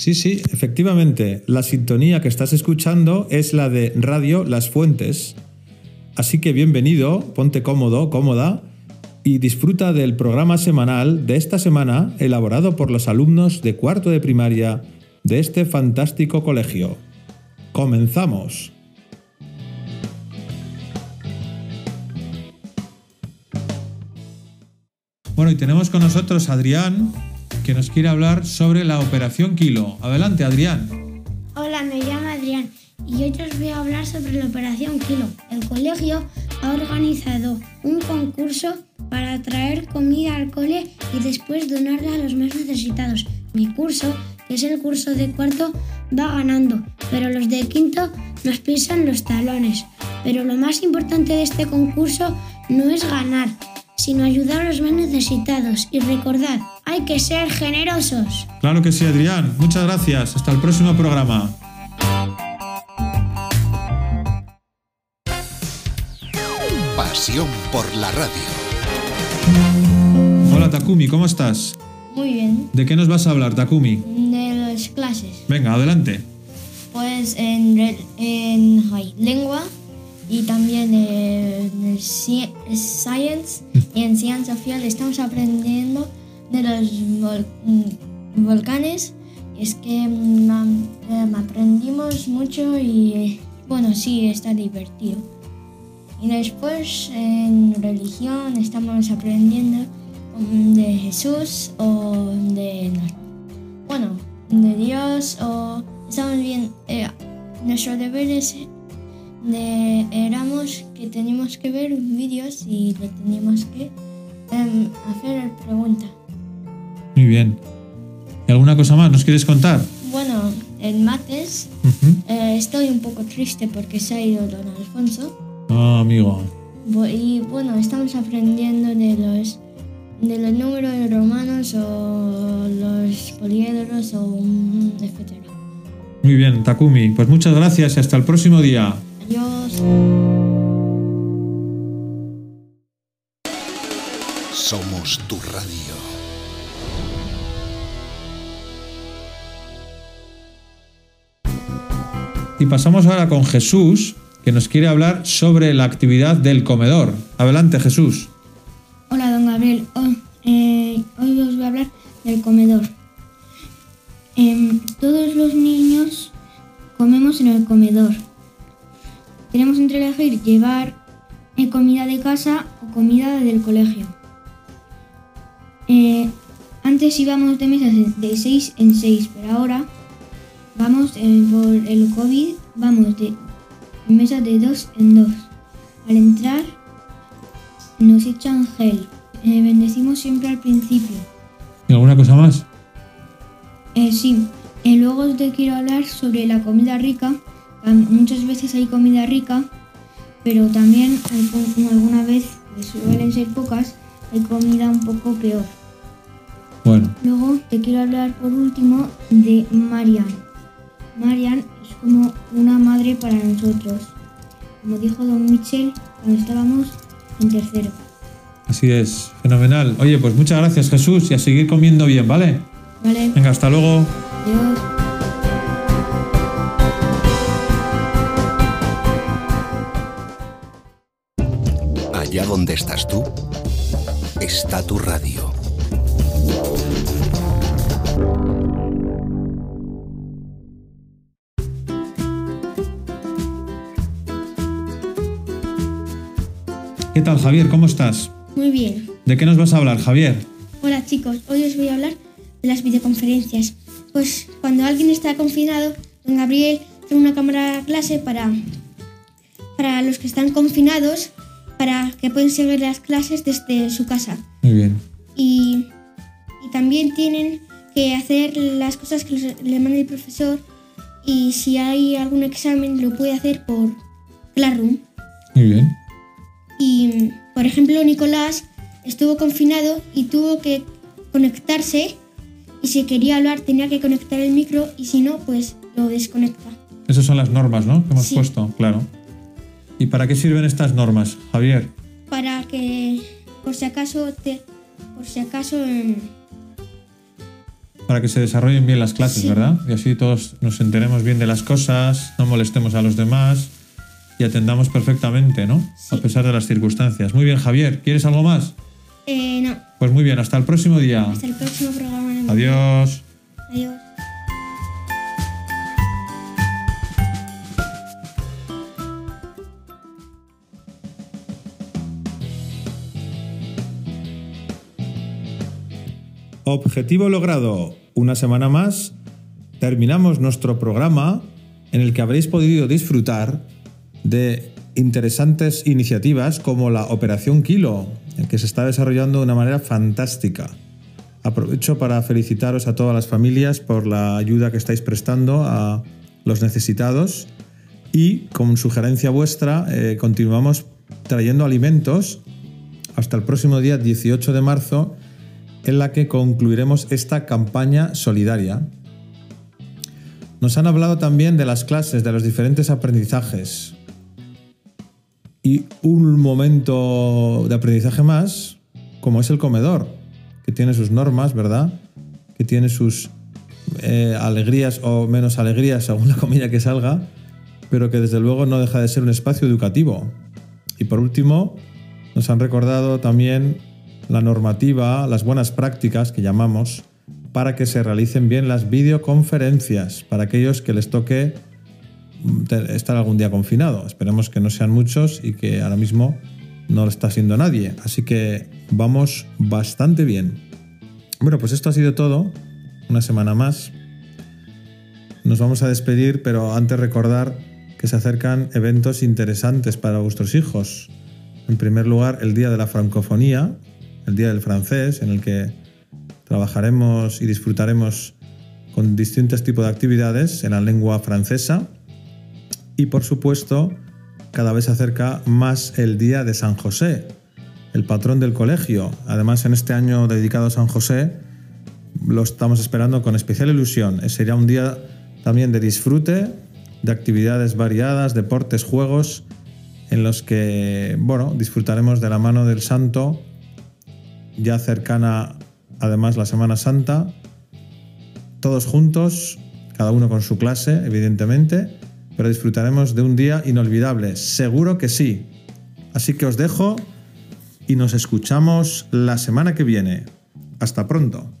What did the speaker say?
Sí, sí, efectivamente, la sintonía que estás escuchando es la de Radio Las Fuentes. Así que bienvenido, ponte cómodo, cómoda y disfruta del programa semanal de esta semana elaborado por los alumnos de cuarto de primaria de este fantástico colegio. ¡Comenzamos! Bueno, y tenemos con nosotros a Adrián, que nos quiere hablar sobre la Operación Kilo. Adelante, Adrián. Hola, me llamo Adrián y hoy os voy a hablar sobre la Operación Kilo. El colegio ha organizado un concurso para traer comida al cole y después donarla a los más necesitados. Mi curso, que es el curso de cuarto, va ganando, pero los de quinto nos pisan los talones. Pero lo más importante de este concurso no es ganar, sino ayudar a los más necesitados. Y recordad, hay que ser generosos. Claro que sí, Adrián. Muchas gracias. Hasta el próximo programa. Pasión por la radio. Hola, Takumi, ¿cómo estás? Muy bien. ¿De qué nos vas a hablar, Takumi? De las clases. Venga, adelante. Pues en, en ay, lengua y también en ci- science y en ciencia social estamos aprendiendo de los mm, volcanes. Es que mm, em, aprendimos mucho y eh, bueno, sí, está divertido. Y después en religión estamos aprendiendo mm, de Jesús o de, bueno, de Dios o estamos bien, eh, nuestro deber es de, éramos que teníamos que ver vídeos y le teníamos que em, hacer preguntas. Muy bien. ¿Y alguna cosa más nos quieres contar? Bueno, en mates eh, estoy un poco triste porque se ha ido don Alfonso. Ah, amigo. Y bueno, estamos aprendiendo de los de los números romanos o los poliedros o etcétera. Muy bien, Takumi. Pues muchas gracias y hasta el próximo día. Adiós. Somos tu radio. Y pasamos ahora con Jesús, que nos quiere hablar sobre la actividad del comedor. Adelante, Jesús. Hola, don Gabriel. Oh, eh, hoy os voy a hablar del comedor. Em, todos los niños comemos en el comedor. Tenemos entre elegir llevar eh, comida de casa o comida del colegio. Eh, antes íbamos de mesas de 6 en 6, pero ahora vamos eh, por el COVID, vamos de mesas de 2 en 2. Al entrar nos echan gel. Eh, bendecimos siempre al principio. ¿Y alguna cosa más? Eh, sí, luego te quiero hablar sobre la comida rica. Muchas veces hay comida rica, pero también hay alguna vez, que suelen ser pocas, hay comida un poco peor. Bueno, Luego te quiero hablar por último de Marian. Marian es como una madre para nosotros. Como dijo Don Michel cuando estábamos en tercero. así es. Fenomenal. Oye, pues muchas gracias, Jesús, y a seguir comiendo bien, ¿vale? ¿Vale? Venga, hasta luego. Adiós. Allá donde estás tú, está tu radio. ¿Qué tal, Javier? ¿Cómo estás? Muy bien. ¿De qué nos vas a hablar, Javier? Hola chicos, hoy os voy a hablar de las videoconferencias. Pues cuando alguien está confinado, don Gabriel tiene una cámara clase para, para los que están confinados, para que pueden seguir las clases desde su casa. Muy bien. Y, y también tienen que hacer las cosas que les- le manda el profesor y si hay algún examen lo puede hacer por Classroom. Muy bien. Por ejemplo, Nicolás estuvo confinado y tuvo que conectarse y si quería hablar tenía que conectar el micro y si no, pues lo desconecta. Esas son las normas, ¿no? Que hemos Sí. puesto, claro. ¿Y para qué sirven estas normas, Javier? Para que, por si acaso, te, por si acaso, em, para que se desarrollen bien las clases, ¿verdad? Y así todos nos enteremos bien de las cosas, no molestemos a los demás y atendamos perfectamente, ¿no? A pesar de las circunstancias. Muy bien, Javier, ¿quieres algo más? Eh, no. Pues muy bien, hasta el próximo día. Hasta el próximo programa. Adiós. Adiós. Objetivo logrado. Una semana más terminamos nuestro programa en el que habréis podido disfrutar de interesantes iniciativas como la Operación Kilo, que se está desarrollando de una manera fantástica. Aprovecho para felicitaros a todas las familias por la ayuda que estáis prestando a los necesitados y con sugerencia vuestra eh, continuamos trayendo alimentos hasta el próximo día 18 de marzo en la que concluiremos esta campaña solidaria. Nos han hablado también de las clases, de los diferentes aprendizajes. Y un momento de aprendizaje más, como es el comedor, que tiene sus normas, ¿verdad? Que tiene sus eh, alegrías o menos alegrías según la comida que salga, pero que desde luego no deja de ser un espacio educativo. Y por último, nos han recordado también la normativa, las buenas prácticas que llamamos, para que se realicen bien las videoconferencias para aquellos que les toque estar algún día confinado. Esperemos que no sean muchos y que ahora mismo no lo está siendo nadie. Así que vamos bastante bien. Bueno, pues esto ha sido todo. Una semana más. Nos vamos a despedir, pero antes recordar que se acercan eventos interesantes para vuestros hijos. En primer lugar, el Día de la Francofonía, el Día del Francés, en el que trabajaremos y disfrutaremos con distintos tipos de actividades en la lengua francesa. Y por supuesto, cada vez se acerca más el Día de San José, el patrón del colegio. Además, en este año dedicado a San José, lo estamos esperando con especial ilusión. Sería un día también de disfrute, de actividades variadas, deportes, juegos, en los que, bueno, disfrutaremos de la mano del santo ya cercana además la Semana Santa, todos juntos, cada uno con su clase, evidentemente, pero disfrutaremos de un día inolvidable, seguro que sí. Así que os dejo y nos escuchamos la semana que viene. Hasta pronto.